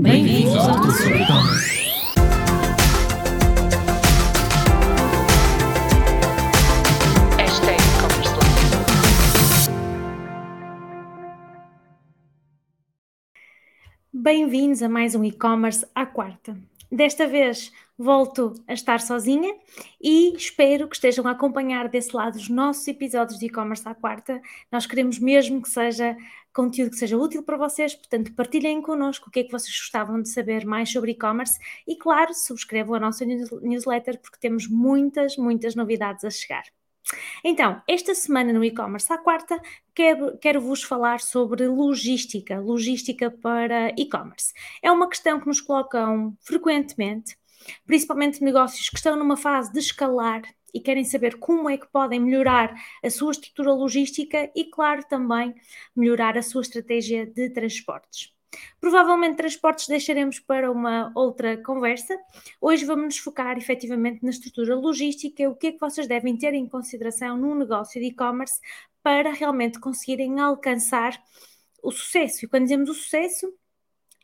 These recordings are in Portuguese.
Bem-vindos ao e-commerce life. Bem-vindos a mais um e-commerce à quarta. Desta vez volto a estar sozinha e espero que estejam a acompanhar desse lado os nossos episódios de e-commerce à quarta. Nós queremos mesmo que seja conteúdo que seja útil para vocês, portanto, partilhem connosco o que é que vocês gostavam de saber mais sobre e-commerce e, claro, subscrevam a nossa news- newsletter porque temos muitas, muitas novidades a chegar. Então, esta semana no e-commerce à quarta, quero, quero vos falar sobre logística, logística para e-commerce. É uma questão que nos colocam frequentemente, principalmente negócios que estão numa fase de escalar e querem saber como é que podem melhorar a sua estrutura logística e, claro, também melhorar a sua estratégia de transportes. Provavelmente transportes deixaremos para uma outra conversa. Hoje vamos nos focar efetivamente na estrutura logística, o que é que vocês devem ter em consideração num negócio de e-commerce para realmente conseguirem alcançar o sucesso. E quando dizemos o sucesso,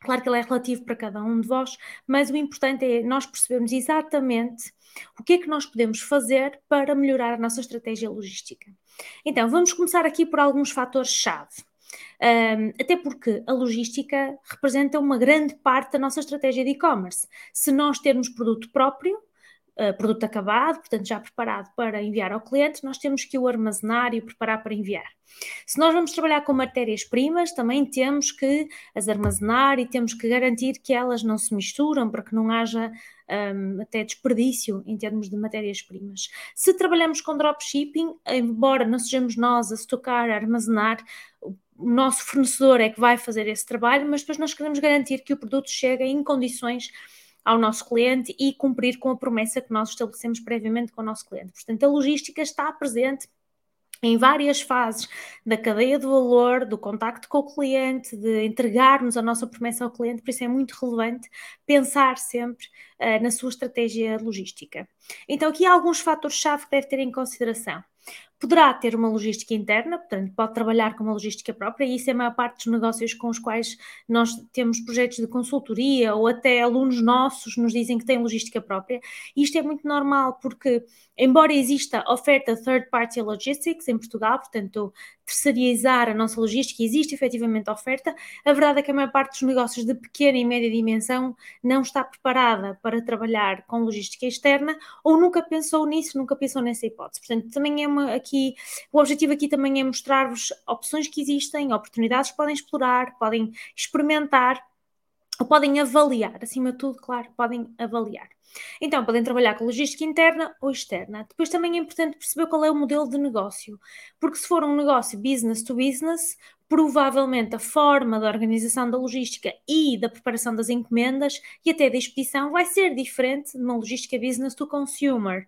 claro que ele é relativo para cada um de vós, mas o importante é nós percebermos exatamente o que é que nós podemos fazer para melhorar a nossa estratégia logística. Então, vamos começar aqui por alguns fatores-chave. Um, até porque a logística representa uma grande parte da nossa estratégia de e-commerce. Se nós termos produto próprio, uh, produto acabado, portanto já preparado para enviar ao cliente, nós temos que o armazenar e o preparar para enviar. Se nós vamos trabalhar com matérias-primas, também temos que as armazenar e temos que garantir que elas não se misturam para que não haja um, até desperdício em termos de matérias-primas. Se trabalhamos com dropshipping, embora não sejamos nós a estocar, a armazenar, o nosso fornecedor é que vai fazer esse trabalho, mas depois nós queremos garantir que o produto chega em condições ao nosso cliente e cumprir com a promessa que nós estabelecemos previamente com o nosso cliente. Portanto, a logística está presente em várias fases da cadeia de valor, do contacto com o cliente, de entregarmos a nossa promessa ao cliente, por isso é muito relevante pensar sempre uh, na sua estratégia logística. Então, aqui há alguns fatores-chave que deve ter em consideração. Poderá ter uma logística interna, portanto, pode trabalhar com uma logística própria, e isso é a maior parte dos negócios com os quais nós temos projetos de consultoria ou até alunos nossos nos dizem que têm logística própria. E isto é muito normal porque, embora exista oferta third party logistics em Portugal, portanto, terceirizar a nossa logística, existe efetivamente oferta, a verdade é que a maior parte dos negócios de pequena e média dimensão não está preparada para trabalhar com logística externa ou nunca pensou nisso, nunca pensou nessa hipótese. Portanto, também é uma aqui, o objetivo aqui também é mostrar-vos opções que existem, oportunidades que podem explorar, podem experimentar ou podem avaliar, acima de tudo, claro, podem avaliar. Então, podem trabalhar com logística interna ou externa. Depois também é importante perceber qual é o modelo de negócio, porque se for um negócio business to business, provavelmente a forma da organização da logística e da preparação das encomendas e até da expedição vai ser diferente numa logística business to consumer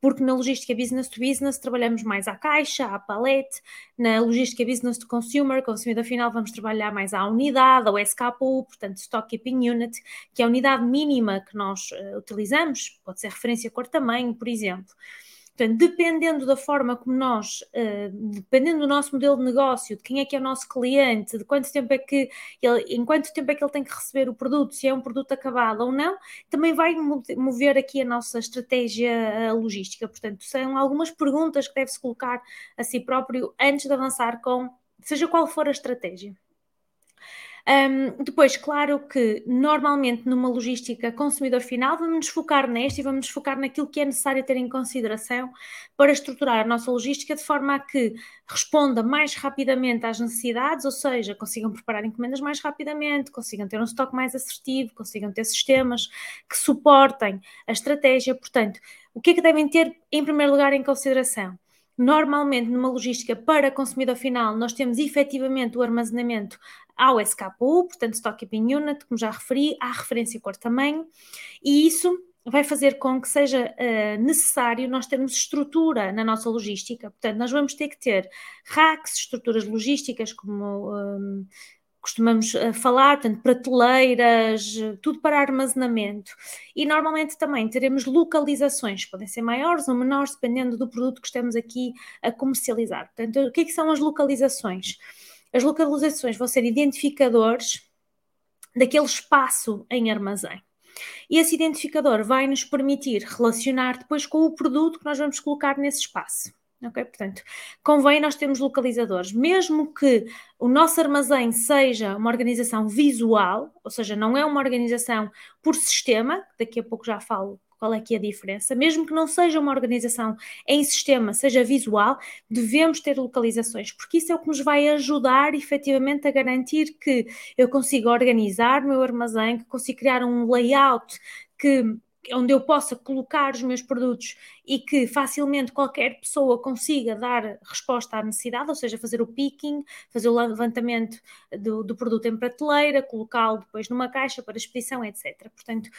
porque na logística business to business trabalhamos mais à caixa, à palete, na logística business to consumer, consumidor final, vamos trabalhar mais à unidade, ao SKU, portanto, Stock Keeping Unit, que é a unidade mínima que nós uh, utilizamos, pode ser referência cor-tamanho, por exemplo. Portanto, dependendo da forma como nós, uh, dependendo do nosso modelo de negócio, de quem é que é o nosso cliente, de quanto tempo é que ele, em quanto tempo é que ele tem que receber o produto, se é um produto acabado ou não, também vai mover aqui a nossa estratégia uh, logística. Portanto, são algumas perguntas que deve-se colocar a si próprio antes de avançar com, seja qual for a estratégia. Um, depois, claro que normalmente numa logística consumidor final vamos nos focar neste e vamos nos focar naquilo que é necessário ter em consideração para estruturar a nossa logística de forma a que responda mais rapidamente às necessidades, ou seja, consigam preparar encomendas mais rapidamente, consigam ter um estoque mais assertivo, consigam ter sistemas que suportem a estratégia. Portanto, o que é que devem ter em primeiro lugar em consideração? Normalmente, numa logística para consumidor final, nós temos efetivamente o armazenamento ao SKU, portanto, Stock Keeping Unit, como já referi, à referência cor-tamanho, e isso vai fazer com que seja uh, necessário nós termos estrutura na nossa logística. Portanto, nós vamos ter que ter racks, estruturas logísticas, como um, costumamos uh, falar, portanto, prateleiras, tudo para armazenamento. E normalmente também teremos localizações, podem ser maiores ou menores, dependendo do produto que estamos aqui a comercializar. Portanto, o que, é que são as localizações? As localizações vão ser identificadores daquele espaço em armazém. E esse identificador vai nos permitir relacionar depois com o produto que nós vamos colocar nesse espaço. Ok? Portanto, convém nós termos localizadores, mesmo que o nosso armazém seja uma organização visual, ou seja, não é uma organização por sistema, daqui a pouco já falo qual é que é a diferença, mesmo que não seja uma organização em sistema, seja visual, devemos ter localizações, porque isso é o que nos vai ajudar efetivamente a garantir que eu consiga organizar o meu armazém, que consigo criar um layout que onde eu possa colocar os meus produtos e que facilmente qualquer pessoa consiga dar resposta à necessidade, ou seja, fazer o picking, fazer o levantamento do, do produto em prateleira, colocá-lo depois numa caixa para expedição, etc. Portanto,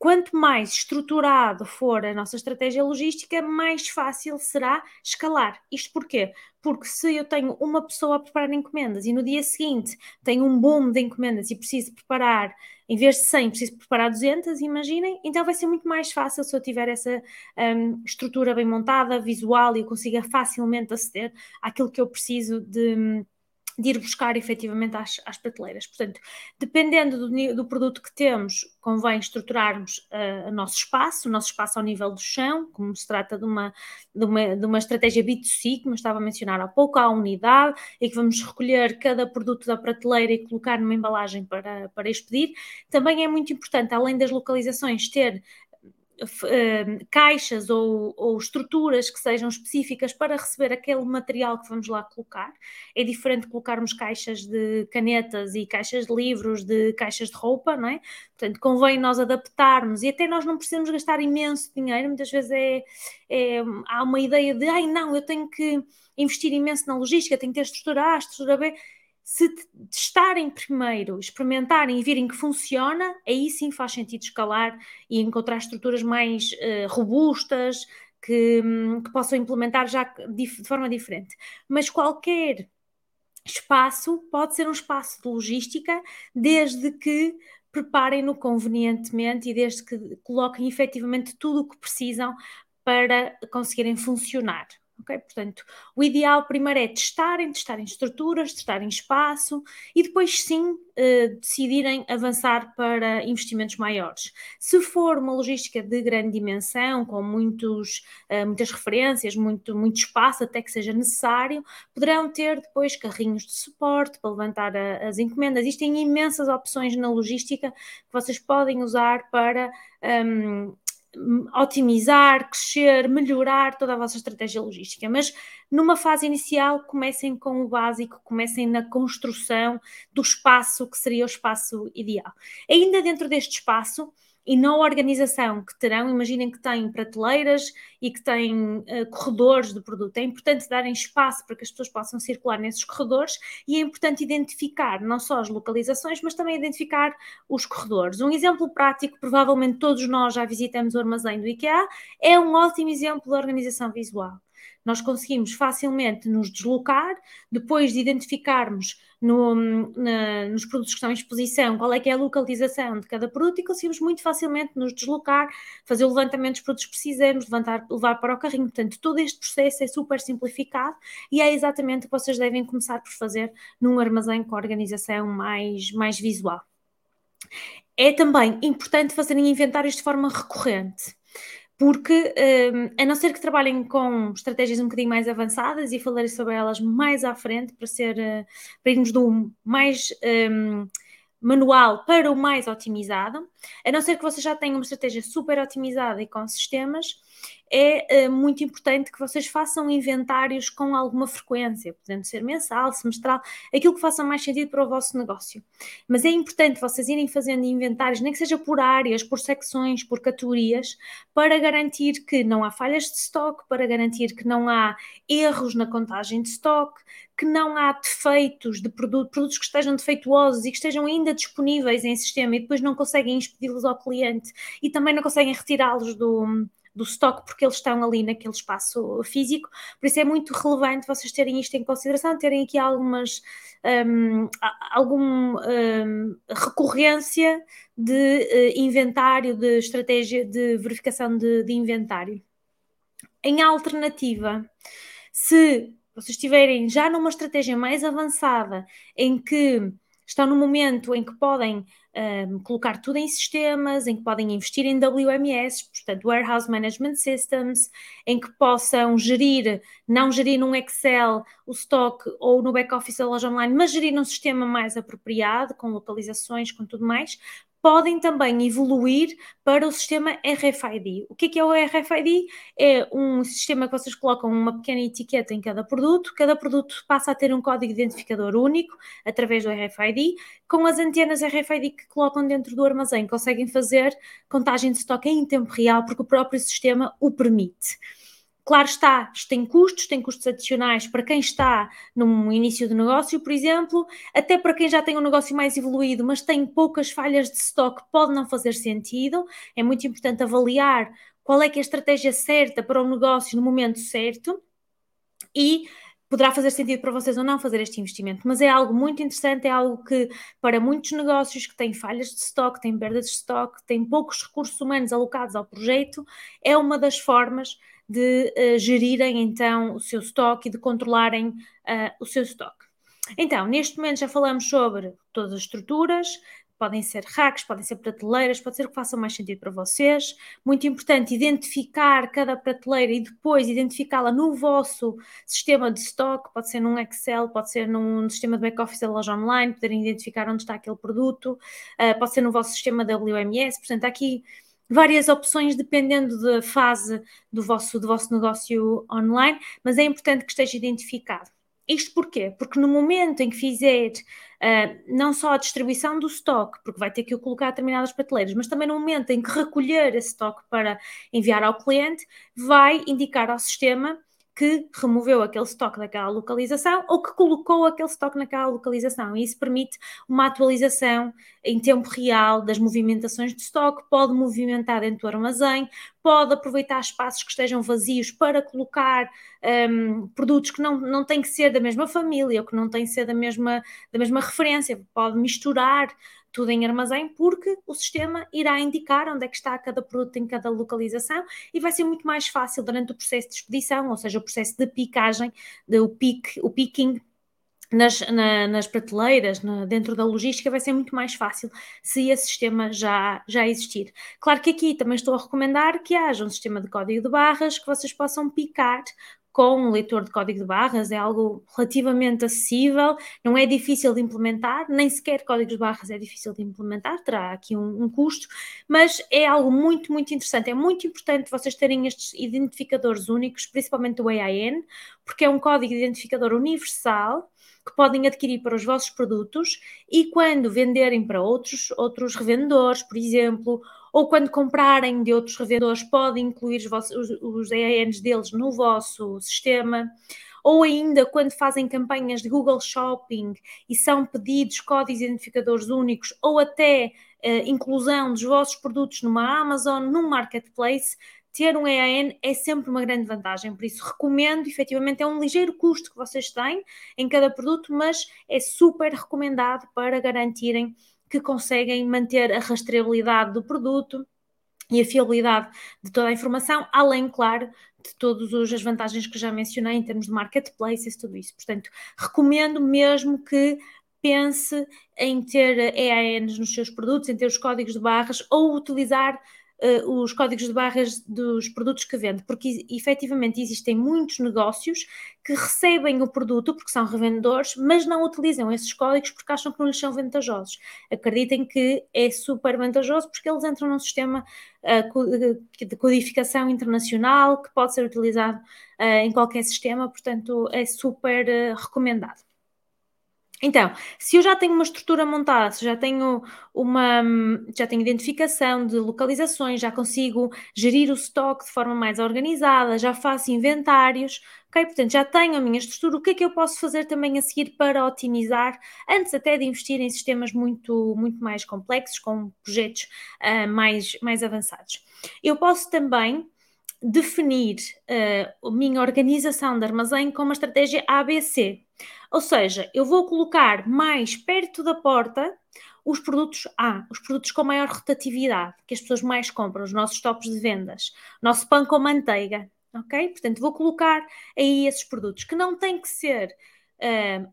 quanto mais estruturado for a nossa estratégia logística, mais fácil será escalar. Isto porquê? Porque se eu tenho uma pessoa a preparar encomendas e no dia seguinte tenho um boom de encomendas e preciso preparar, em vez de 100, preciso preparar 200, imaginem, então vai ser muito mais fácil se eu tiver essa um, estrutura bem montada, visual e eu consiga facilmente aceder àquilo que eu preciso de de ir buscar efetivamente às, às prateleiras. Portanto, dependendo do, do, produto que temos, convém estruturarmos uh, o nosso espaço, o nosso espaço ao nível do chão, como se trata de uma, de uma, de uma estratégia B2C, como estava a mencionar há pouco, à unidade, e que vamos recolher cada produto da prateleira e colocar numa embalagem para, para expedir. Também é muito importante, além das localizações, ter uh, caixas ou, ou, estruturas que sejam específicas para receber aquele material que vamos lá colocar. É diferente colocarmos caixas de canetas e caixas de livros, de caixas de roupa, não é? Portanto, convém nós adaptarmos e até nós não precisamos gastar imenso dinheiro. Muitas vezes é, é há uma ideia de, ai não, eu tenho que investir imenso na logística, tenho que ter estrutura A, estrutura B se testarem primeiro, experimentarem e virem que funciona, aí sim faz sentido escalar e encontrar estruturas mais uh, robustas que, um, que, possam implementar já de forma diferente. Mas qualquer espaço pode ser um espaço de logística, desde que preparem-no convenientemente e desde que coloquem efetivamente tudo o que precisam para conseguirem funcionar. Ok? Portanto, o ideal primeiro é testarem, testarem estruturas, testarem espaço e depois sim uh, decidirem avançar para investimentos maiores. Se for uma logística de grande dimensão, com muitos, uh, muitas referências, muito, muito espaço até que seja necessário, poderão ter depois carrinhos de suporte para levantar a, as encomendas. Existem imensas opções na logística que vocês podem usar para um, otimizar, crescer, melhorar toda a vossa estratégia logística. Mas numa fase inicial, comecem com o básico, comecem na construção do espaço que seria o espaço ideal. Ainda dentro deste espaço, e na organização que terão, imaginem que têm prateleiras e que têm uh, corredores de produto. É importante darem espaço para que as pessoas possam circular nesses corredores e é importante identificar não só as localizações, mas também identificar os corredores. Um exemplo prático, provavelmente todos nós já visitamos o armazém do IKEA, é um ótimo exemplo de organização visual nós conseguimos facilmente nos deslocar, depois de identificarmos no, na, nos produtos que estão em exposição qual é que é a localização de cada produto e conseguimos muito facilmente nos deslocar, fazer o levantamento dos produtos que precisamos, levantar, levar para o carrinho. Portanto, todo este processo é super simplificado e é exatamente o que vocês devem começar por fazer num armazém com organização mais, mais visual. É também importante fazerem inventários de forma recorrente porque um, a não ser que trabalhem com estratégias um bocadinho mais avançadas e falarei sobre elas mais à frente para ser uh, para irmos do mais um, manual para o mais otimizado, a não ser que vocês já tenham uma estratégia super otimizada e com sistemas, é uh, muito importante que vocês façam inventários com alguma frequência, podendo ser mensal, semestral, aquilo que faça mais sentido para o vosso negócio. Mas é importante vocês irem fazendo inventários, nem que seja por áreas, por secções, por categorias, para garantir que não há falhas de estoque, para garantir que não há erros na contagem de estoque, que não há defeitos de produto, produtos que estejam defeituosos e que estejam ainda disponíveis em sistema e depois não conseguem expedi-los ao cliente e também não conseguem retirá-los do do estoque, porque eles estão ali naquele espaço físico. Por isso é muito relevante vocês terem isto em consideração, terem aqui algumas um, algum um, recorrência de uh, inventário, de estratégia de verificação de, de inventário. Em alternativa, se vocês estiverem já numa estratégia mais avançada em que estão no momento em que podem um, colocar tudo em sistemas, em que podem investir em WMS, portanto, Warehouse Management Systems, em que possam gerir, não gerir num Excel o stock ou no back-office da loja online, mas gerir num sistema mais apropriado, com localizações, com tudo mais, podem também evoluir para o sistema RFID. O que é, que é o RFID? É um sistema que vocês colocam uma pequena etiqueta em cada produto, cada produto passa a ter um código identificador único através do RFID, com as antenas RFID que colocam dentro do armazém, conseguem fazer contagem de estoque em tempo real, porque o próprio sistema o permite. Claro está, tem custos, tem custos adicionais para quem está no início do negócio, por exemplo, até para quem já tem um negócio mais evoluído, mas tem poucas falhas de stock, pode não fazer sentido. É muito importante avaliar qual é que é a estratégia certa para o negócio no momento certo e poderá fazer sentido para vocês ou não fazer este investimento, mas é algo muito interessante, é algo que para muitos negócios que têm falhas de stock, têm perdas de stock, têm poucos recursos humanos alocados ao projeto, é uma das formas de uh, gerirem então o seu estoque e de controlarem uh, o seu estoque. Então, neste momento já falamos sobre todas as estruturas, podem ser racks, podem ser prateleiras, pode ser o que faça mais sentido para vocês. Muito importante identificar cada prateleira e depois identificá-la no vosso sistema de stock, pode ser num Excel, pode ser num sistema de back-office da loja online, poderem identificar onde está aquele produto, uh, pode ser no vosso sistema WMS, portanto, aqui várias opções dependendo da fase do vosso, do vosso negócio online, mas é importante que esteja identificado. Isto porquê? Porque no momento em que fizer uh, não só a distribuição do stock, porque vai ter que o colocar a determinadas prateleiras, mas também no momento em que recolher esse stock para enviar ao cliente, vai indicar ao sistema que removeu aquele estoque daquela localização ou que colocou aquele estoque naquela localização. E isso permite uma atualização em tempo real das movimentações de estoque, pode movimentar dentro do armazém, pode aproveitar espaços que estejam vazios para colocar um, produtos que não, não têm que ser da mesma família ou que não têm que ser da mesma, da mesma referência, pode misturar tudo em armazém, porque o sistema irá indicar onde é que está cada produto em cada localização e vai ser muito mais fácil durante o processo de expedição, ou seja, o processo de picagem, de, o, pick, o picking nas, na, nas prateleiras, na, dentro da logística, vai ser muito mais fácil se esse sistema já, já existir. Claro que aqui também estou a recomendar que haja um sistema de código de barras que vocês possam picar com um leitor de código de barras, é algo relativamente acessível, não é difícil de implementar, nem sequer códigos de barras é difícil de implementar, terá aqui um, um, custo, mas é algo muito, muito interessante. É muito importante vocês terem estes identificadores únicos, principalmente o AIN, porque é um código de identificador universal que podem adquirir para os vossos produtos e quando venderem para outros, outros revendedores, por exemplo, ou quando comprarem de outros revendedores, podem incluir os, os, os EANs deles no vosso sistema. Ou ainda quando fazem campanhas de Google Shopping e são pedidos códigos identificadores únicos, ou até uh, inclusão dos vossos produtos numa Amazon, num marketplace, ter um EAN é sempre uma grande vantagem, por isso recomendo, efetivamente é um ligeiro custo que vocês têm em cada produto, mas é super recomendado para garantirem que conseguem manter a rastreabilidade do produto e a fiabilidade de toda a informação, além, claro, de todas as vantagens que já mencionei em termos de marketplaces, tudo isso. Portanto, recomendo mesmo que pense em ter EANs nos seus produtos, em ter os códigos de barras ou utilizar uh, os códigos de barras dos produtos que vende, porque efetivamente existem muitos negócios que recebem o produto porque são revendedores, mas não utilizam esses códigos porque acham que não lhes são vantajosos. Acreditem que é super vantajoso porque eles entram num sistema uh, de codificação internacional que pode ser utilizado uh, em qualquer sistema, portanto é super recomendado. Então, se eu já tenho uma estrutura montada, se já tenho uma já tenho identificação de localizações, já consigo gerir o estoque de forma mais organizada, já faço inventários, ok? Portanto, já tenho a minha estrutura, o que é que eu posso fazer também a seguir para otimizar, antes até de investir em sistemas muito, muito mais complexos, com projetos uh, mais, mais avançados? Eu posso também definir uh, a minha organização de armazém com uma estratégia ABC. Ou seja, eu vou colocar mais perto da porta os produtos A, os produtos com maior rotatividade, que as pessoas mais compram, os nossos tops de vendas, nosso pão com manteiga, ok? Portanto, vou colocar aí esses produtos que não têm que ser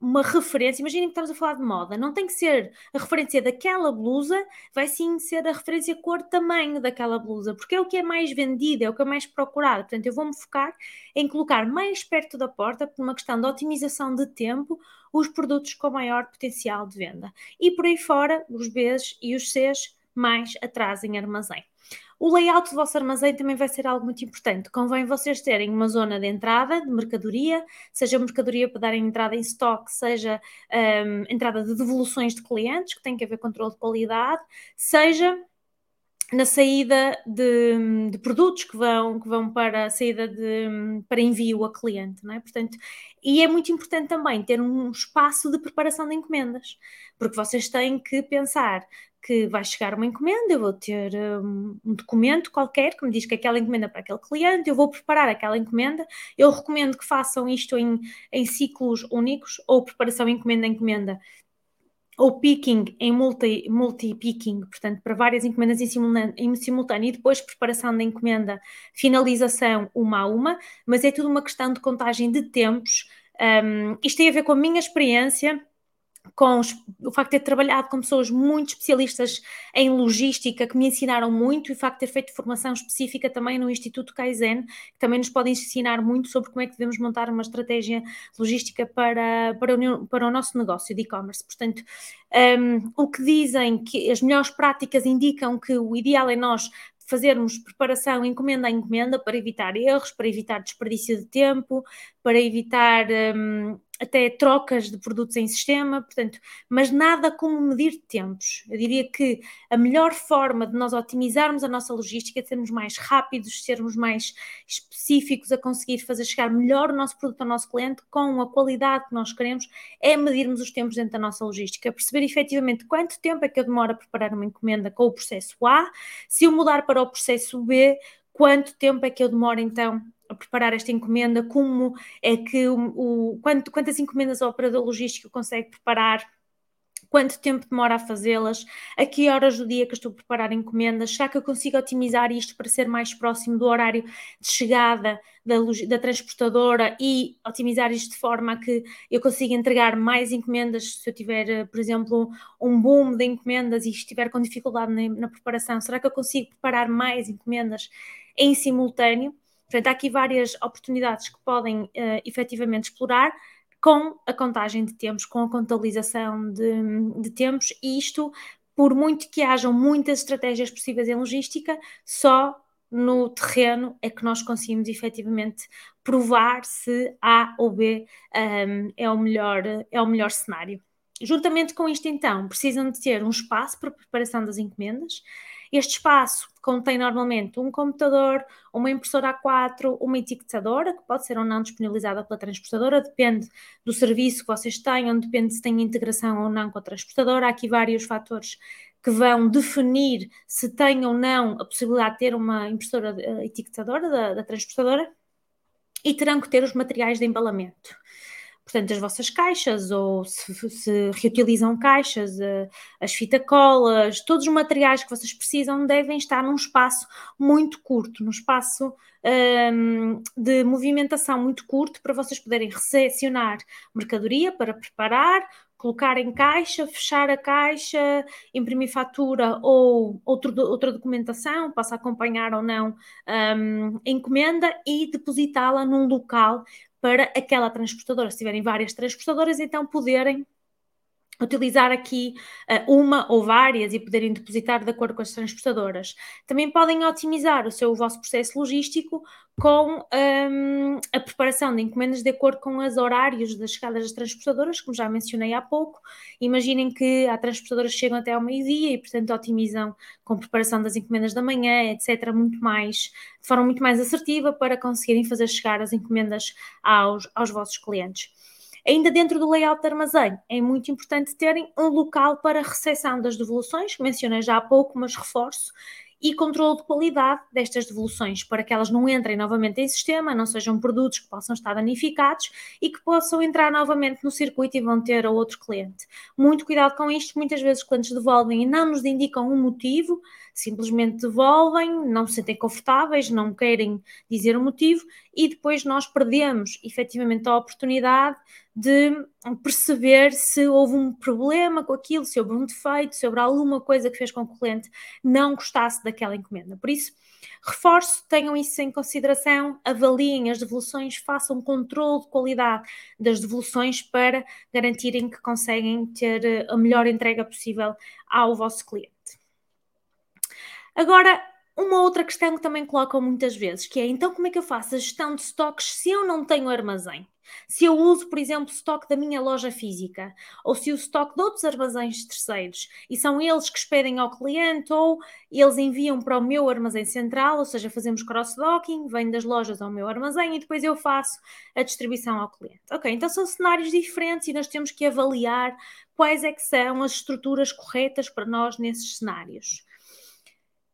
uma referência. Imaginem que estamos a falar de moda, não tem que ser a referência daquela blusa, vai sim ser a referência cor tamanho daquela blusa, porque é o que é mais vendido, é o que é mais procurado. Portanto, eu vou-me focar em colocar mais perto da porta, por uma questão de otimização de tempo, os produtos com maior potencial de venda. E por aí fora, os Bs e os Cs mais atrás em armazém. O layout do vosso armazém também vai ser algo muito importante. Convém vocês terem uma zona de entrada de mercadoria, seja mercadoria para darem entrada em estoque, seja um, entrada de devoluções de clientes, que tem que haver controle de qualidade, seja na saída de, de, produtos que vão, que vão para a saída de, para envio a cliente, não é? Portanto, e é muito importante também ter um espaço de preparação de encomendas, porque vocês têm que pensar que vai chegar uma encomenda, eu vou ter um, um, documento qualquer que me diz que aquela encomenda é para aquele cliente, eu vou preparar aquela encomenda. Eu recomendo que façam isto em, em ciclos únicos, ou preparação encomenda encomenda, ou picking em multi-picking, multi portanto, para várias encomendas em simultâneo, em simultâneo, e depois preparação da encomenda, finalização uma a uma, mas é tudo uma questão de contagem de tempos. Um, isto tem a ver com a minha experiência com o facto de ter trabalhado com pessoas muito especialistas em logística, que me ensinaram muito, e o facto de ter feito formação específica também no Instituto Kaizen, que também nos podem ensinar muito sobre como é que devemos montar uma estratégia logística para, para, o, para o nosso negócio de e-commerce. Portanto, um, o que dizem que as melhores práticas indicam que o ideal é nós fazermos preparação encomenda a encomenda para evitar erros, para evitar desperdício de tempo, para evitar um, até trocas de produtos em sistema, portanto, mas nada como medir tempos. Eu diria que a melhor forma de nós otimizarmos a nossa logística, de sermos mais rápidos, sermos mais específicos a conseguir fazer chegar melhor o nosso produto ao nosso cliente com a qualidade que nós queremos, é medirmos os tempos dentro da nossa logística, perceber efetivamente quanto tempo é que eu demoro a preparar uma encomenda com o processo A, se eu mudar para o processo B, quanto tempo é que eu demoro então a preparar esta encomenda, como é que o, o quanto, quantas encomendas o operador logístico consegue preparar, quanto tempo demora a fazê-las, a que horas do dia que estou a preparar encomendas, será que eu consigo otimizar isto para ser mais próximo do horário de chegada da, da transportadora e otimizar isto de forma a que eu consiga entregar mais encomendas se eu tiver, por exemplo, um boom de encomendas e estiver com dificuldade na, na preparação, será que eu consigo preparar mais encomendas em simultâneo? Portanto, há aqui várias oportunidades que podem uh, efetivamente explorar com a contagem de tempos, com a contabilização de, de tempos, e isto, por muito que hajam muitas estratégias possíveis em logística, só no terreno é que nós conseguimos efetivamente provar se A ou B um, é, o melhor, é o melhor cenário. Juntamente com isto, então, precisam de ter um espaço para preparação das encomendas, este espaço contém normalmente um computador, uma impressora A4, uma etiquetadora, que pode ser ou não disponibilizada pela transportadora, depende do serviço que vocês tenham, depende se tem integração ou não com a transportadora. Há aqui vários fatores que vão definir se tem ou não a possibilidade de ter uma impressora uh, etiquetadora da, da transportadora e terão que ter os materiais de embalamento portanto, as vossas caixas, ou se, se reutilizam caixas, eh, as fitacolas, todos os materiais que vocês precisam devem estar num espaço muito curto, num espaço um, ehm, de movimentação muito curto para vocês poderem recepcionar mercadoria para preparar, colocar em caixa, fechar a caixa, imprimir fatura ou outro, outra documentação, possa acompanhar ou não um, ehm, a encomenda e depositá-la num local para aquela transportadora. Se tiverem várias transportadoras, então poderem utilizar aqui uh, uma ou várias e poderem depositar de acordo com as transportadoras. Também podem otimizar o seu o vosso processo logístico com um, a preparação de encomendas de acordo com os horários das chegadas das transportadoras, como já mencionei há pouco. Imaginem que há transportadoras que chegam até ao meio-dia e, portanto, otimizam com a preparação das encomendas da manhã, etc., muito mais, de forma muito mais assertiva para conseguirem fazer chegar as encomendas aos, aos vossos clientes. Ainda dentro do layout de armazém, é muito importante terem um local para recepção das devoluções, que mencionei já há pouco, mas reforço, e controle de qualidade destas devoluções, para que elas não entrem novamente em sistema, não sejam produtos que possam estar danificados e que possam entrar novamente no circuito e vão ter a outro cliente. Muito cuidado com isto, muitas vezes os clientes devolvem e não nos indicam um motivo, simplesmente devolvem, não se sentem confortáveis, não querem dizer o motivo e depois nós perdemos efetivamente a oportunidade de perceber se houve um problema com aquilo, se houve um defeito, se houve alguma coisa que fez com que o cliente não gostasse daquela encomenda. Por isso, reforço, tenham isso em consideração, avaliem as devoluções, façam controle de qualidade das devoluções para garantirem que conseguem ter a melhor entrega possível ao vosso cliente. Agora, uma outra questão que também colocam muitas vezes, que é então como é que eu faço a gestão de estoques se eu não tenho armazém? Se eu uso, por exemplo, estoque da minha loja física, ou se o estoque de outros armazéns terceiros, e são eles que expedem ao cliente, ou eles enviam para o meu armazém central, ou seja, fazemos cross-docking, vem das lojas ao meu armazém e depois eu faço a distribuição ao cliente. Ok, então são cenários diferentes e nós temos que avaliar quais é que são as estruturas corretas para nós nesses cenários.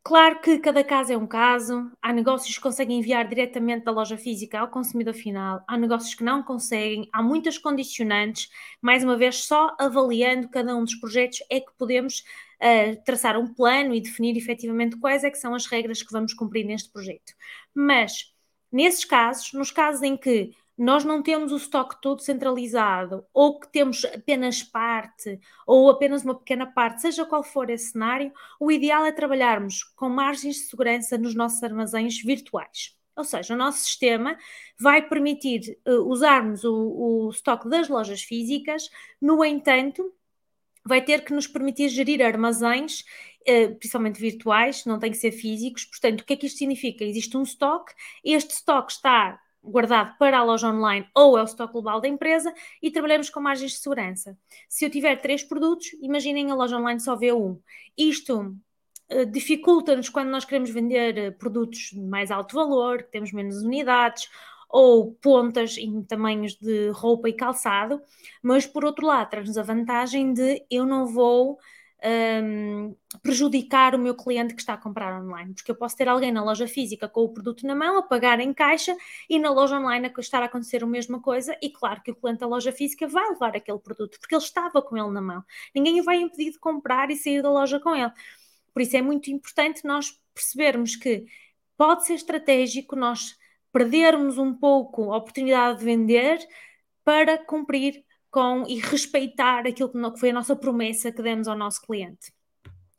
Claro que cada caso é um caso, há negócios que conseguem enviar diretamente da loja física ao consumidor final, há negócios que não conseguem, há muitas condicionantes. Mais uma vez, só avaliando cada um dos projetos é que podemos uh, traçar um plano e definir efetivamente quais é que são as regras que vamos cumprir neste projeto. Mas, nesses casos, nos casos em que nós não temos o estoque todo centralizado, ou que temos apenas parte, ou apenas uma pequena parte, seja qual for esse cenário, o ideal é trabalharmos com margens de segurança nos nossos armazéns virtuais. Ou seja, o nosso sistema vai permitir uh, usarmos o, o estoque das lojas físicas, no entanto, vai ter que nos permitir gerir armazéns Uh, principalmente virtuais, não tem que ser físicos. Portanto, o que é que isto significa? Existe um estoque, este estoque está guardado para a loja online ou é o estoque global da empresa e trabalhamos com margens de segurança. Se eu tiver três produtos, imaginem a loja online só vê um. Isto uh, dificulta-nos quando nós queremos vender uh, produtos de mais alto valor, que temos menos unidades ou pontas em tamanhos de roupa e calçado, mas por outro lado traz-nos a vantagem de eu não vou um, prejudicar o meu cliente que está a comprar online, porque eu posso ter alguém na loja física com o produto na mão a pagar em caixa e na loja online a estar a acontecer a mesma coisa, e claro que o cliente da loja física vai levar aquele produto, porque ele estava com ele na mão. Ninguém o vai impedir de comprar e sair da loja com ele. Por isso é muito importante nós percebermos que pode ser estratégico nós perdermos um pouco a oportunidade de vender para cumprir com e respeitar aquilo que foi a nossa promessa que demos ao nosso cliente.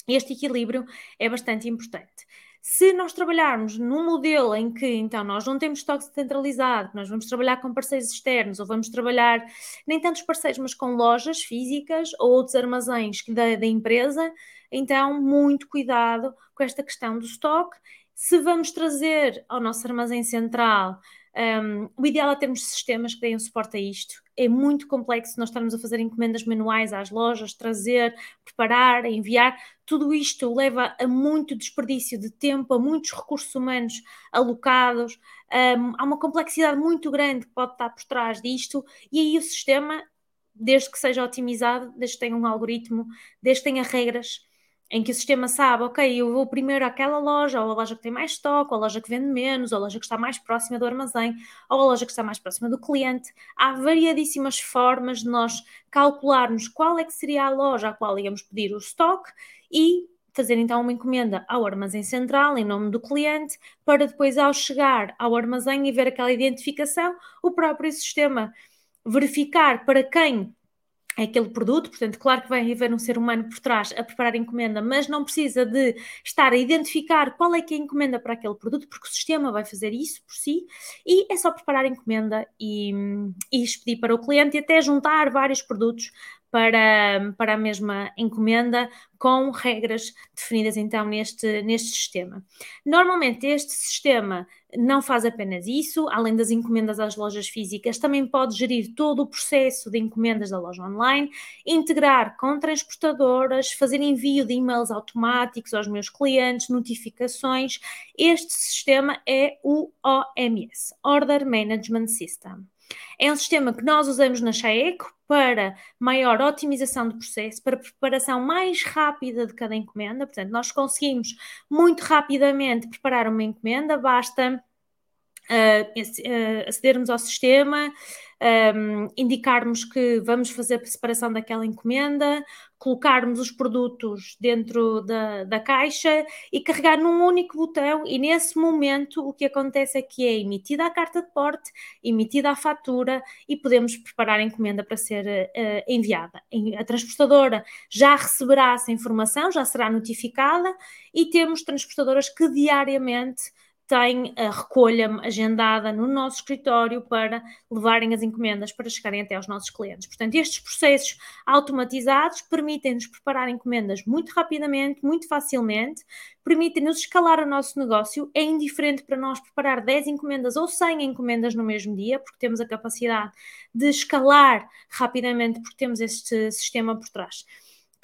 Este equilíbrio é bastante importante. Se nós trabalharmos num modelo em que então nós não temos estoque centralizado, nós vamos trabalhar com parceiros externos ou vamos trabalhar nem tantos parceiros, mas com lojas físicas ou outros armazéns da, da empresa, então muito cuidado com esta questão do estoque. Se vamos trazer ao nosso armazém central um, o ideal é termos sistemas que deem suporte a isto. É muito complexo nós estarmos a fazer encomendas manuais às lojas, trazer, preparar, enviar. Tudo isto leva a muito desperdício de tempo, a muitos recursos humanos alocados. Um, há uma complexidade muito grande que pode estar por trás disto, e aí o sistema, desde que seja otimizado, desde que tenha um algoritmo, desde que tenha regras em que o sistema sabe, ok, eu vou primeiro àquela loja, ou a loja que tem mais estoque, ou a loja que vende menos, ou a loja que está mais próxima do armazém, ou a loja que está mais próxima do cliente. Há variadíssimas formas de nós calcularmos qual é que seria a loja à qual íamos pedir o estoque e fazer então uma encomenda ao armazém central em nome do cliente, para depois, ao chegar ao armazém e ver aquela identificação, o próprio sistema verificar para quem aquele produto, portanto, claro que vai haver um ser humano por trás a preparar a encomenda, mas não precisa de estar a identificar qual é que é a encomenda para aquele produto, porque o sistema vai fazer isso por si, e é só preparar a encomenda e, e expedir para o cliente e até juntar vários produtos para, para a mesma encomenda, com regras definidas então neste, neste sistema. Normalmente este sistema não faz apenas isso, além das encomendas às lojas físicas, também pode gerir todo o processo de encomendas da loja online, integrar com transportadoras, fazer envio de e-mails automáticos aos meus clientes, notificações. Este sistema é o OMS, Order Management System. É um sistema que nós usamos na Chaeco para maior otimização do processo, para preparação mais rápida de cada encomenda. Portanto, nós conseguimos muito rapidamente preparar uma encomenda, basta uh, acedermos ao sistema, um, indicarmos que vamos fazer a separação daquela encomenda, colocarmos os produtos dentro da, da caixa e carregar num único botão, e nesse momento o que acontece é que é emitida a carta de porte, emitida a fatura e podemos preparar a encomenda para ser uh, enviada. A transportadora já receberá essa informação, já será notificada e temos transportadoras que diariamente têm a recolha agendada no nosso escritório para levarem as encomendas para chegarem até aos nossos clientes. Portanto, estes processos automatizados permitem-nos preparar encomendas muito rapidamente, muito facilmente, permitem-nos escalar o nosso negócio. É indiferente para nós preparar 10 encomendas ou 100 encomendas no mesmo dia, porque temos a capacidade de escalar rapidamente, porque temos este sistema por trás.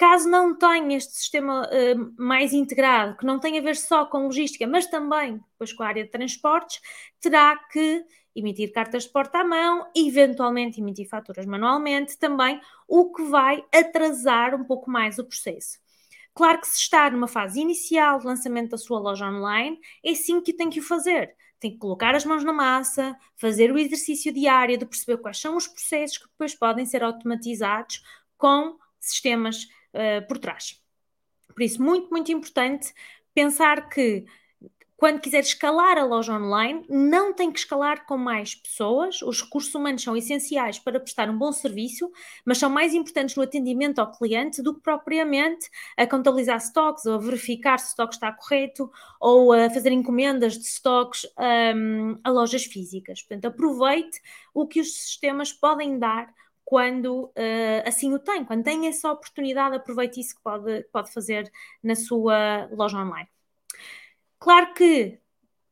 Caso não tenha este sistema uh, mais integrado, que não tenha a ver só com logística, mas também depois com a área de transportes, terá que emitir cartas de porta à mão, eventualmente emitir faturas manualmente também, o que vai atrasar um pouco mais o processo. Claro que se está numa fase inicial de lançamento da sua loja online, é sim que tem que o fazer. Tem que colocar as mãos na massa, fazer o exercício diário de perceber quais são os processos que depois podem ser automatizados com sistemas uh, por trás. Por isso, muito, muito importante pensar que quando quiser escalar a loja online, não tem que escalar com mais pessoas. Os recursos humanos são essenciais para prestar um bom serviço, mas são mais importantes no atendimento ao cliente do que propriamente a contabilizar stocks ou a verificar se o stock está correto ou a fazer encomendas de stocks um, a lojas físicas. Portanto, aproveite o que os sistemas podem dar quando uh, assim o tem, quando tem essa oportunidade, aproveite isso que pode, pode fazer na sua loja online. Claro que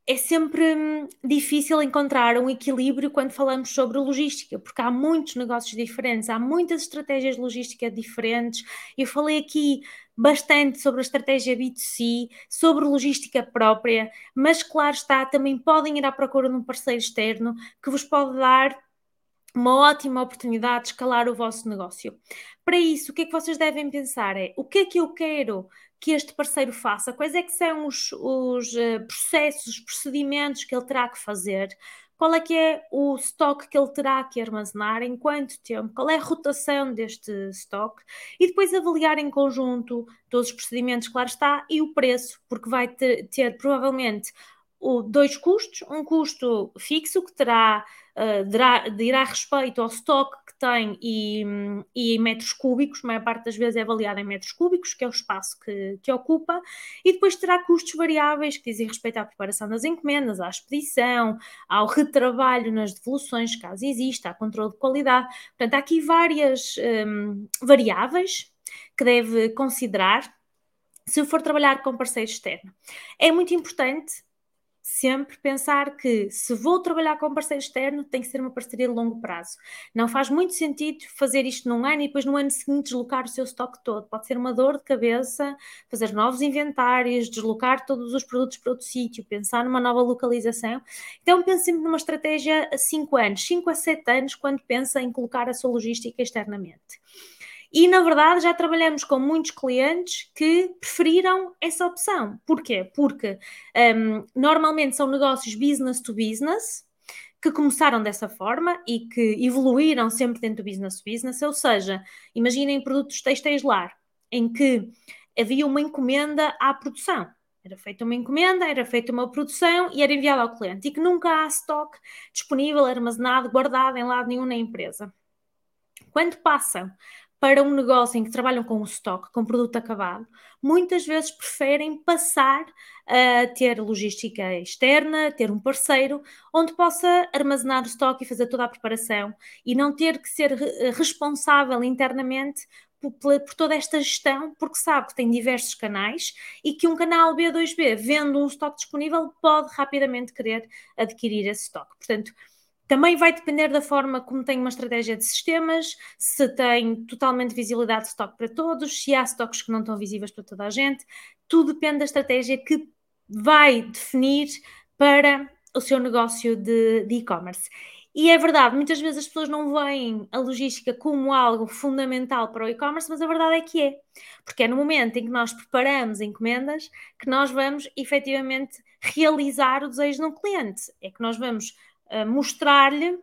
é sempre hum, difícil encontrar um equilíbrio quando falamos sobre logística, porque há muitos negócios diferentes, há muitas estratégias de logística diferentes. Eu falei aqui bastante sobre a estratégia B2C, sobre logística própria, mas claro está, também podem ir à procura de um parceiro externo que vos pode dar uma ótima oportunidade de escalar o vosso negócio. Para isso, o que é que vocês devem pensar? É o que é que eu quero que este parceiro faça, quais é que são os, os uh, processos, os procedimentos que ele terá que fazer, qual é que é o estoque que ele terá que armazenar, em quanto tempo, qual é a rotação deste estoque e depois avaliar em conjunto todos os procedimentos, claro está, e o preço, porque vai ter, ter provavelmente o, dois custos, um custo fixo que terá dirá, dirá respeito ao estoque que tem e, e, em metros cúbicos, a maior parte das vezes é avaliado em metros cúbicos, que é o espaço que, que ocupa, e depois terá custos variáveis que dizem respeito à preparação das encomendas, à expedição, ao retrabalho nas devoluções, caso exista, ao controle de qualidade. Portanto, há aqui várias um, variáveis que deve considerar se for trabalhar com parceiro externo. É muito importante sempre pensar que se vou trabalhar com um parceiro externo, tem que ser uma parceria de longo prazo. Não faz muito sentido fazer isto num ano e depois no ano seguinte deslocar o seu estoque todo. Pode ser uma dor de cabeça, fazer novos inventários, deslocar todos os produtos para outro sítio, pensar numa nova localização. Então pense sempre numa estratégia a 5 anos, 5 a 7 anos, quando pensa em colocar a sua logística externamente. E na verdade já trabalhamos com muitos clientes que preferiram essa opção. Porquê? Porque um, normalmente são negócios business to business que começaram dessa forma e que evoluíram sempre dentro do business to business, ou seja, imaginem produtos textéis lar, em que havia uma encomenda à produção. Era feita uma encomenda, era feita uma produção e era enviada ao cliente e que nunca há stock disponível, armazenado, guardado em lado nenhum na empresa. Quando passam para um negócio em que trabalham com o estoque, com produto acabado, muitas vezes preferem passar a ter logística externa, ter um parceiro onde possa armazenar o estoque e fazer toda a preparação e não ter que ser responsável internamente por, por, toda esta gestão, porque sabe que tem diversos canais e que um canal B2B, vendo um estoque disponível, pode rapidamente querer adquirir esse estoque. Portanto, também vai depender da forma como tem uma estratégia de sistemas, se tem totalmente visibilidade de estoque para todos, se há estoques que não estão visíveis para toda a gente. Tudo depende da estratégia que vai definir para o seu negócio de e-commerce. E é verdade, muitas vezes as pessoas não veem a logística como algo fundamental para o e-commerce, mas a verdade é que é. Porque é no momento em que nós preparamos encomendas que nós vamos efetivamente realizar o desejo de um cliente. É que nós vamos mostrar-lhe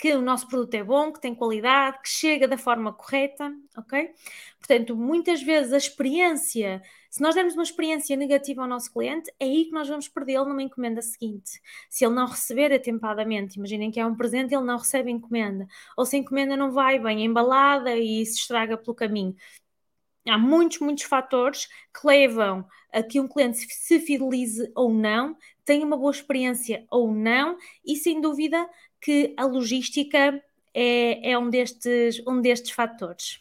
que o nosso produto é bom, que tem qualidade, que chega da forma correta, ok? Portanto, muitas vezes a experiência, se nós dermos uma experiência negativa ao nosso cliente, é aí que nós vamos perdê-lo numa encomenda seguinte. Se ele não receber atempadamente, imaginem que é um presente, ele não recebe encomenda, ou se a encomenda não vai bem embalada e se estraga pelo caminho. Há muitos, muitos fatores que levam a que um cliente se fidelize ou não, tenha uma boa experiência ou não, e sem dúvida que a logística é, é um, destes, um destes fatores.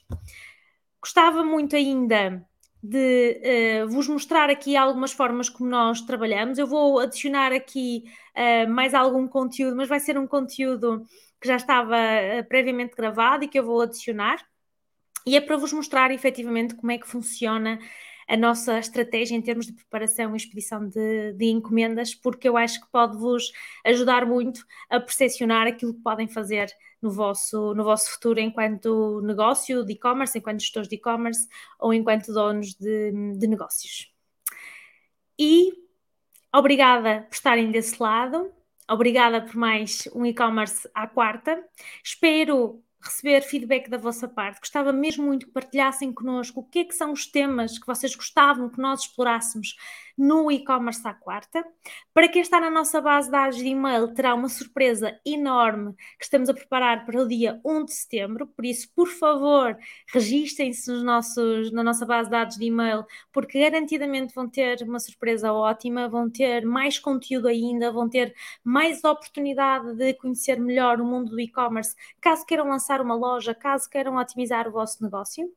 Gostava muito ainda de uh, vos mostrar aqui algumas formas como nós trabalhamos. Eu vou adicionar aqui uh, mais algum conteúdo, mas vai ser um conteúdo que já estava uh, previamente gravado e que eu vou adicionar. E é para vos mostrar efetivamente como é que funciona a nossa estratégia em termos de preparação e expedição de, de encomendas, porque eu acho que pode-vos ajudar muito a percepcionar aquilo que podem fazer no vosso, no vosso futuro enquanto negócio de e-commerce, enquanto gestores de e-commerce ou enquanto donos de, de negócios. E obrigada por estarem desse lado. Obrigada por mais um e-commerce à quarta. Espero receber feedback da vossa parte. Gostava mesmo muito que partilhassem connosco o que é que são os temas que vocês gostavam que nós explorássemos no e-commerce à quarta. Para quem está na nossa base de dados de e-mail, terá uma surpresa enorme que estamos a preparar para o dia 1 de setembro. Por isso, por favor, registrem-se na nossa base de dados de e-mail, porque garantidamente vão ter uma surpresa ótima, vão ter mais conteúdo ainda, vão ter mais oportunidade de conhecer melhor o mundo do e-commerce, caso queiram lançar uma loja, caso queiram otimizar o vosso negócio.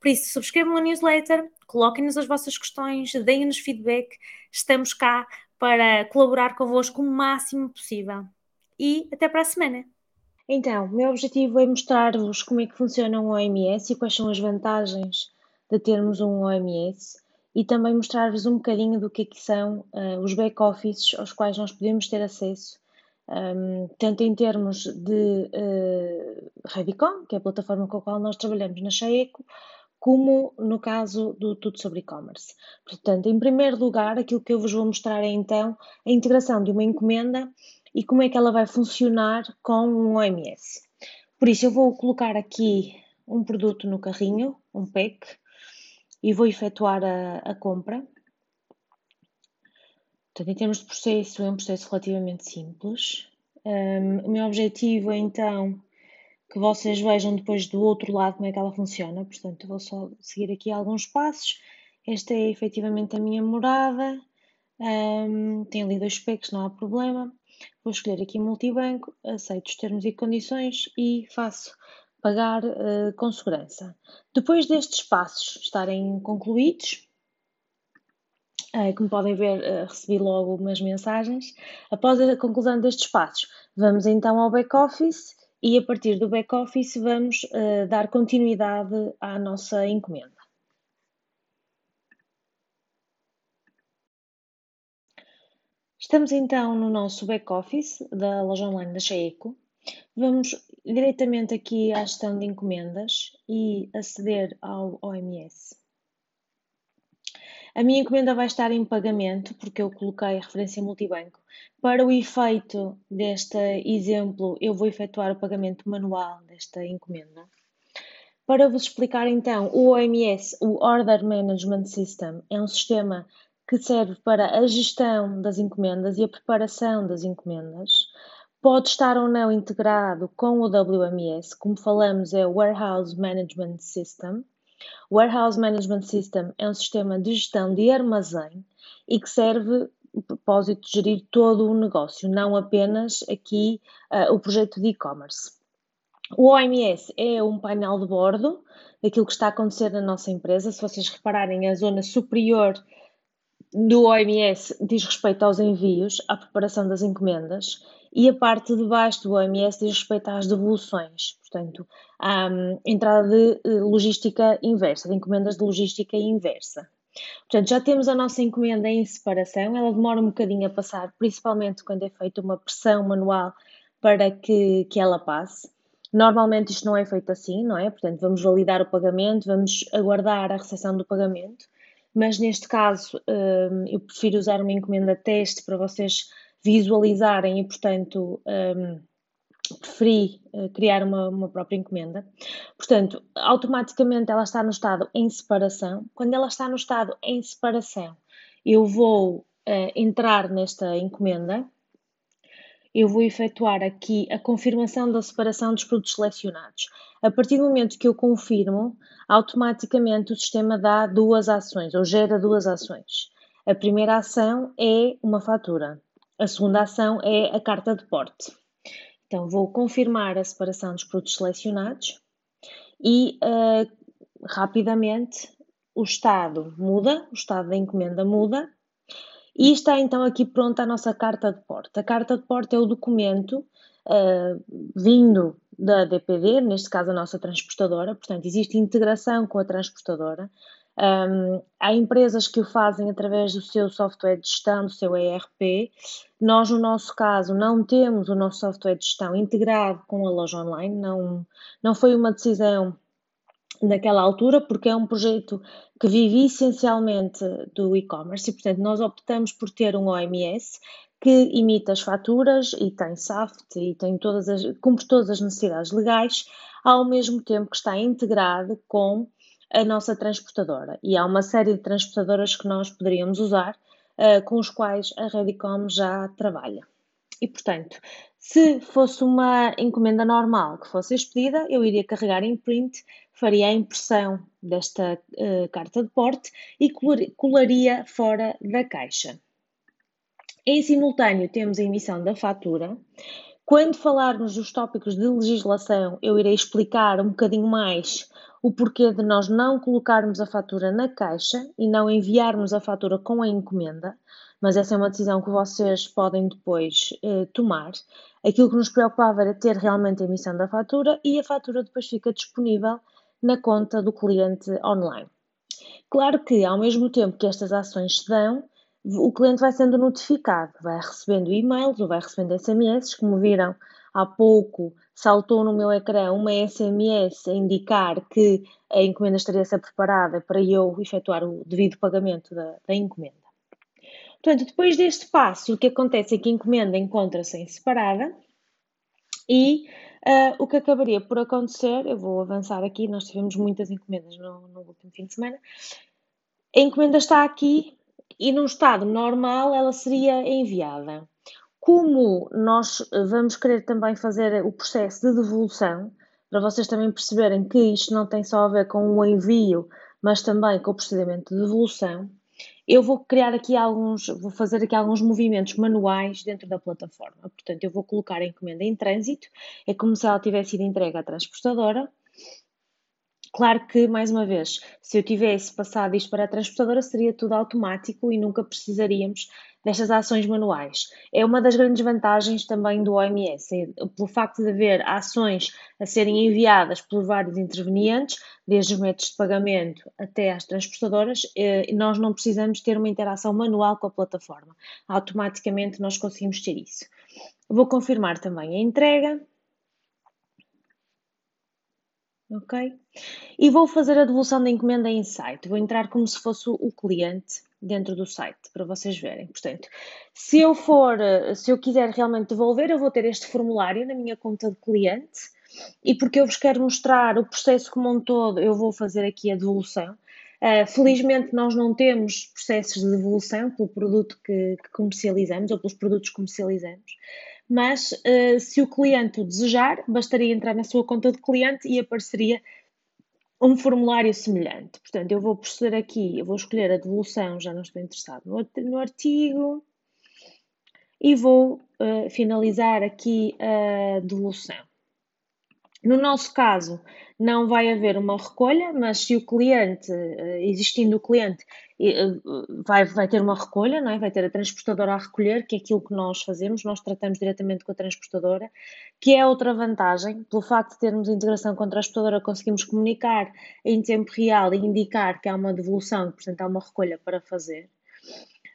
Por isso, subscrevam a newsletter, coloquem-nos as vossas questões, deem-nos feedback, estamos cá para colaborar convosco o máximo possível. E até para a semana! Então, meu objetivo é mostrar-vos como é que funciona um OMS e quais são as vantagens de termos um OMS e também mostrar-vos um bocadinho do que, é que são uh, os back-offices aos quais nós podemos ter acesso, um, tanto em termos de uh, que é a plataforma com a qual nós trabalhamos na Chaeco, como no caso do Tudo sobre E-Commerce. Portanto, em primeiro lugar, aquilo que eu vos vou mostrar é então a integração de uma encomenda e como é que ela vai funcionar com um OMS. Por isso, eu vou colocar aqui um produto no carrinho, um pack, e vou efetuar a, a compra. Portanto, em termos de processo, é um processo relativamente simples. Um, o meu objetivo é então que vocês vejam depois do outro lado como é que ela funciona. Portanto, vou só seguir aqui alguns passos. Esta é efetivamente a minha morada. Um, tem ali dois specs, não há problema. Vou escolher aqui multibanco, aceito os termos e condições e faço pagar uh, com segurança. Depois destes passos estarem concluídos, uh, como podem ver, uh, recebi logo umas mensagens. Após a conclusão destes passos, vamos então ao back-office e a partir do back-office vamos uh, dar continuidade à nossa encomenda. Estamos então no nosso back-office da loja online da Cheeco. Vamos diretamente aqui à gestão de encomendas e aceder ao OMS. A minha encomenda vai estar em pagamento, porque eu coloquei a referência multibanco. Para o efeito deste exemplo, eu vou efetuar o pagamento manual desta encomenda. Para vos explicar então, o OMS, o Order Management System, é um sistema que serve para a gestão das encomendas e a preparação das encomendas. Pode estar ou não integrado com o WMS, como falamos, é o Warehouse Management System. O Warehouse Management System é um sistema de gestão de armazém e que serve o propósito de gerir todo o negócio, não apenas aqui uh, o projeto de e-commerce. O OMS é um painel de bordo daquilo que está a acontecer na nossa empresa. Se vocês repararem, a zona superior do OMS diz respeito aos envios, à preparação das encomendas, e a parte de baixo do OMS diz respeito às devoluções, portanto, à um, entrada de eh, logística inversa, de encomendas de logística inversa. Portanto, já temos a nossa encomenda em separação, ela demora um bocadinho a passar, principalmente quando é feita uma pressão manual para que, que ela passe. Normalmente isto não é feito assim, não é? Portanto, vamos validar o pagamento, vamos aguardar a recepção do pagamento, mas neste caso hum, eu prefiro usar uma encomenda teste para vocês visualizarem e, portanto, um, preferi uh, criar uma, uma, própria encomenda. Portanto, automaticamente ela está no estado em separação. Quando ela está no estado em separação, eu vou uh, entrar nesta encomenda, eu vou efetuar aqui a confirmação da separação dos produtos selecionados. A partir do momento que eu confirmo, automaticamente o sistema dá duas ações, ou gera duas ações. A primeira ação é uma fatura, a segunda ação é a carta de porte. Então, vou confirmar a separação dos produtos selecionados e uh, rapidamente o estado muda, o estado da encomenda muda e está então aqui pronta a nossa carta de porte. A carta de porte é o documento uh, vindo da DPD, neste caso a nossa transportadora, portanto, existe integração com a transportadora. Um, há empresas que o fazem através do seu software de gestão, do seu ERP. Nós, no nosso caso, não temos o nosso software de gestão integrado com a loja online, não, não foi uma decisão naquela altura, porque é um projeto que vive essencialmente do e-commerce e, portanto, nós optamos por ter um OMS que imita as faturas e tem SAFT e tem todas as, cumpre todas as necessidades legais, ao mesmo tempo que está integrado com a nossa transportadora. E há uma série de transportadoras que nós poderíamos usar, uh, com os quais a Redicom já trabalha. E, portanto, se fosse uma encomenda normal que fosse expedida, eu iria carregar em print, faria a impressão desta uh, carta de porte e colaria fora da caixa. Em simultâneo, temos a emissão da fatura. Quando falarmos dos tópicos de legislação, eu irei explicar um bocadinho mais o porquê de nós não colocarmos a fatura na caixa e não enviarmos a fatura com a encomenda, mas essa é uma decisão que vocês podem depois eh, tomar. Aquilo que nos preocupava era ter realmente a emissão da fatura e a fatura depois fica disponível na conta do cliente online. Claro que, ao mesmo tempo que estas ações se dão, o cliente vai sendo notificado, vai recebendo e-mails ou vai recebendo SMS, como viram há pouco, saltou no meu ecrã uma SMS a indicar que a encomenda estaria a ser preparada para eu efetuar o devido pagamento da, da encomenda. Portanto, depois deste passo, o que acontece é que a encomenda encontra-se em separada e uh, o que acabaria por acontecer, eu vou avançar aqui, nós tivemos muitas encomendas no, no último fim de semana, a encomenda está aqui e num estado normal ela seria enviada. Como nós vamos querer também fazer o processo de devolução, para vocês também perceberem que isto não tem só a ver com o envio, mas também com o procedimento de devolução, eu vou criar aqui alguns, vou fazer aqui alguns movimentos manuais dentro da plataforma. Portanto, eu vou colocar a encomenda em trânsito, é como se ela tivesse sido entregue à transportadora, Claro que, mais uma vez, se eu tivesse passado isto para a transportadora, seria tudo automático e nunca precisaríamos destas ações manuais. É uma das grandes vantagens também do OMS, é, pelo facto de haver ações a serem enviadas por vários intervenientes, desde os métodos de pagamento até às transportadoras, eh, nós não precisamos ter uma interação manual com a plataforma. Automaticamente nós conseguimos ter isso. Vou confirmar também a entrega ok? E vou fazer a devolução da encomenda em site. Vou entrar como se fosse o cliente dentro do site para vocês verem. Portanto, se eu for, se eu quiser realmente devolver, eu vou ter este formulário na minha conta de cliente e porque eu vos quero mostrar o processo como um todo, eu vou fazer aqui a devolução. Uh, felizmente nós não temos processos de devolução pelo produto que, que comercializamos ou pelos produtos que comercializamos mas uh, se o cliente o desejar, bastaria entrar na sua conta de cliente e apareceria um formulário semelhante. Portanto, eu vou proceder aqui, eu vou escolher a devolução, já não estou interessado no, artigo, e vou uh, finalizar aqui a devolução. No nosso caso, não vai haver uma recolha, mas se o cliente, eh, existindo o cliente, eh, vai, vai ter uma recolha, não é? vai ter a transportadora a recolher, que é aquilo que nós fazemos, nós tratamos diretamente com a transportadora, que é outra vantagem, pelo facto de termos integração com a transportadora, conseguimos comunicar em tempo real e indicar que há uma devolução, portanto há uma recolha para fazer.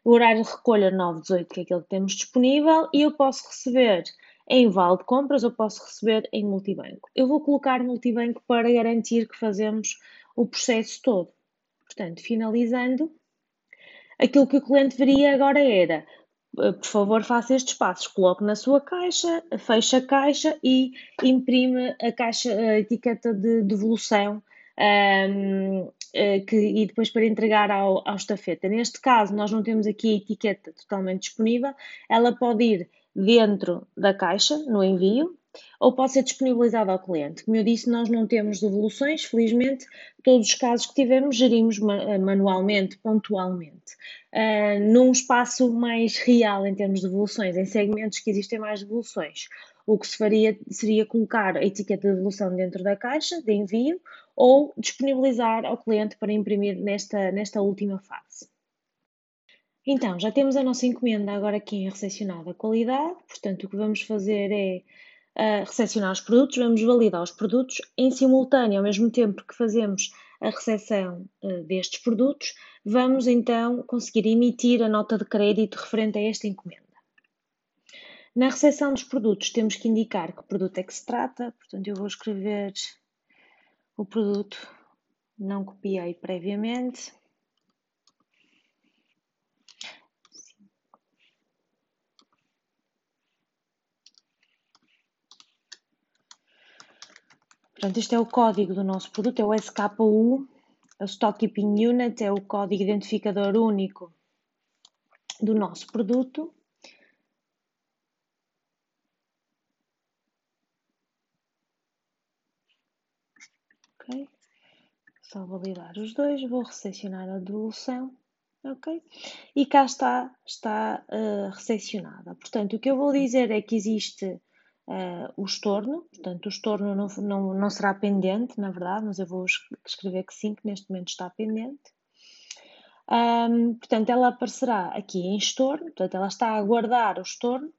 O horário de recolha 9-18, que é aquele que temos disponível, e eu posso receber em vale de compras ou posso receber em multibanco. Eu vou colocar multibanco para garantir que fazemos o processo todo. Portanto, finalizando, aquilo que o cliente veria agora era eh, por favor, faça estes passos. Coloque na sua caixa, feche a caixa e imprime a caixa, a etiqueta de devolução um, eh, que, e depois para entregar ao, ao estafeta. Neste caso, nós não temos aqui a etiqueta totalmente disponível, ela pode ir dentro da caixa, no envio, ou pode ser disponibilizado ao cliente. Como eu disse, nós não temos devoluções, felizmente, todos os casos que tivemos gerimos eh, manualmente, pontualmente, uh, num espaço mais real em termos de devoluções, em segmentos que existem mais devoluções. O que se faria seria colocar a etiqueta de devolução dentro da caixa de envio ou disponibilizar ao cliente para imprimir nesta, nesta última fase. Então, já temos a nossa encomenda agora aqui em recepcionada qualidade, portanto, o que vamos fazer é uh, recepcionar os produtos, vamos validar os produtos em simultâneo, ao mesmo tempo que fazemos a recepção uh, destes produtos, vamos então conseguir emitir a nota de crédito referente a esta encomenda. Na recepção dos produtos, temos que indicar que produto é que se trata, portanto, eu vou escrever o produto, não copiei previamente. Portanto, este é o código do nosso produto, é o SKU, o Stock Keeping Unit, é o código identificador único do nosso produto. Ok, só validar os dois, vou recepcionar a devolução, ok? E cá está, está uh, recepcionada. Portanto, o que eu vou dizer é que existe uh, o estorno, portanto, o estorno não, não, não será pendente, na verdade, mas eu vou escrever que sim, que neste momento está pendente. Um, portanto, ela aparecerá aqui em estorno, portanto, ela está a aguardar o estorno.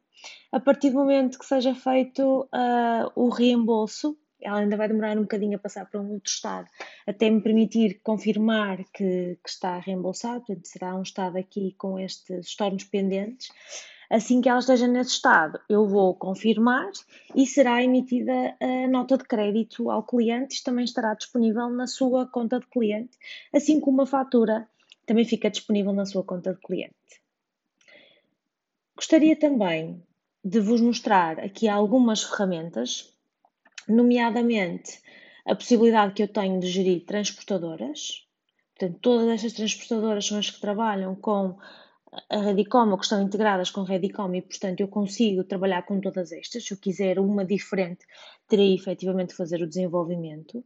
A partir do momento que seja feito uh, o reembolso, ela ainda vai demorar um bocadinho a passar para um outro estado, até me permitir confirmar que, que está reembolsado, portanto, será um estado aqui com estes estornos pendentes. Assim que ela esteja nesse estado, eu vou confirmar e será emitida a nota de crédito ao cliente. Isto também estará disponível na sua conta de cliente, assim como a fatura também fica disponível na sua conta de cliente. Gostaria também de vos mostrar aqui algumas ferramentas, nomeadamente a possibilidade que eu tenho de gerir transportadoras. Portanto, todas estas transportadoras são as que trabalham com a Redicom ou que estão integradas com a Redicom e, portanto, eu consigo trabalhar com todas estas. Se eu quiser uma diferente, terei efetivamente fazer o desenvolvimento.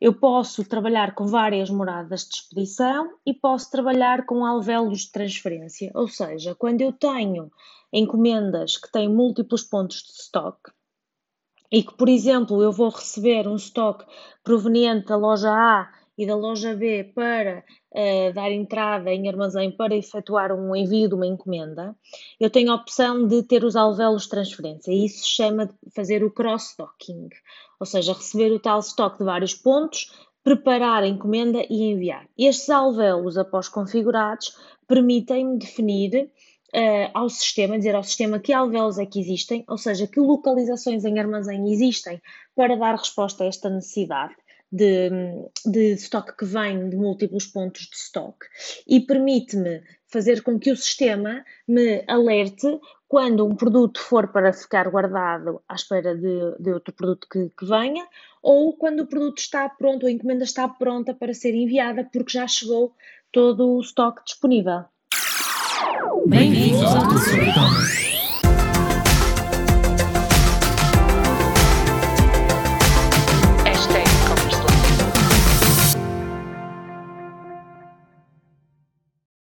Eu posso trabalhar com várias moradas de expedição e posso trabalhar com alvéolos de transferência, ou seja, quando eu tenho encomendas que têm múltiplos pontos de stock, e que, por exemplo, eu vou receber um stock proveniente da loja A e da loja B para uh, dar entrada em armazém para efetuar um envio de uma encomenda, eu tenho a opção de ter os alvéolos de transferência. Isso se chama de fazer o cross-docking, ou seja, receber o tal stock de vários pontos, preparar a encomenda e enviar. Estes alvéolos, após configurados, permitem-me definir uh, ao sistema, dizer ao sistema que alvéolos é que existem, ou seja, que localizações em armazém existem para dar resposta a esta necessidade de, de estoque que vem de múltiplos pontos de estoque e permite-me fazer com que o sistema me alerte quando um produto for para ficar guardado à espera de, de outro produto que, que, venha, ou quando o produto está pronto, a encomenda está pronta para ser enviada, porque já chegou todo o estoque disponível. Bem-vindos ao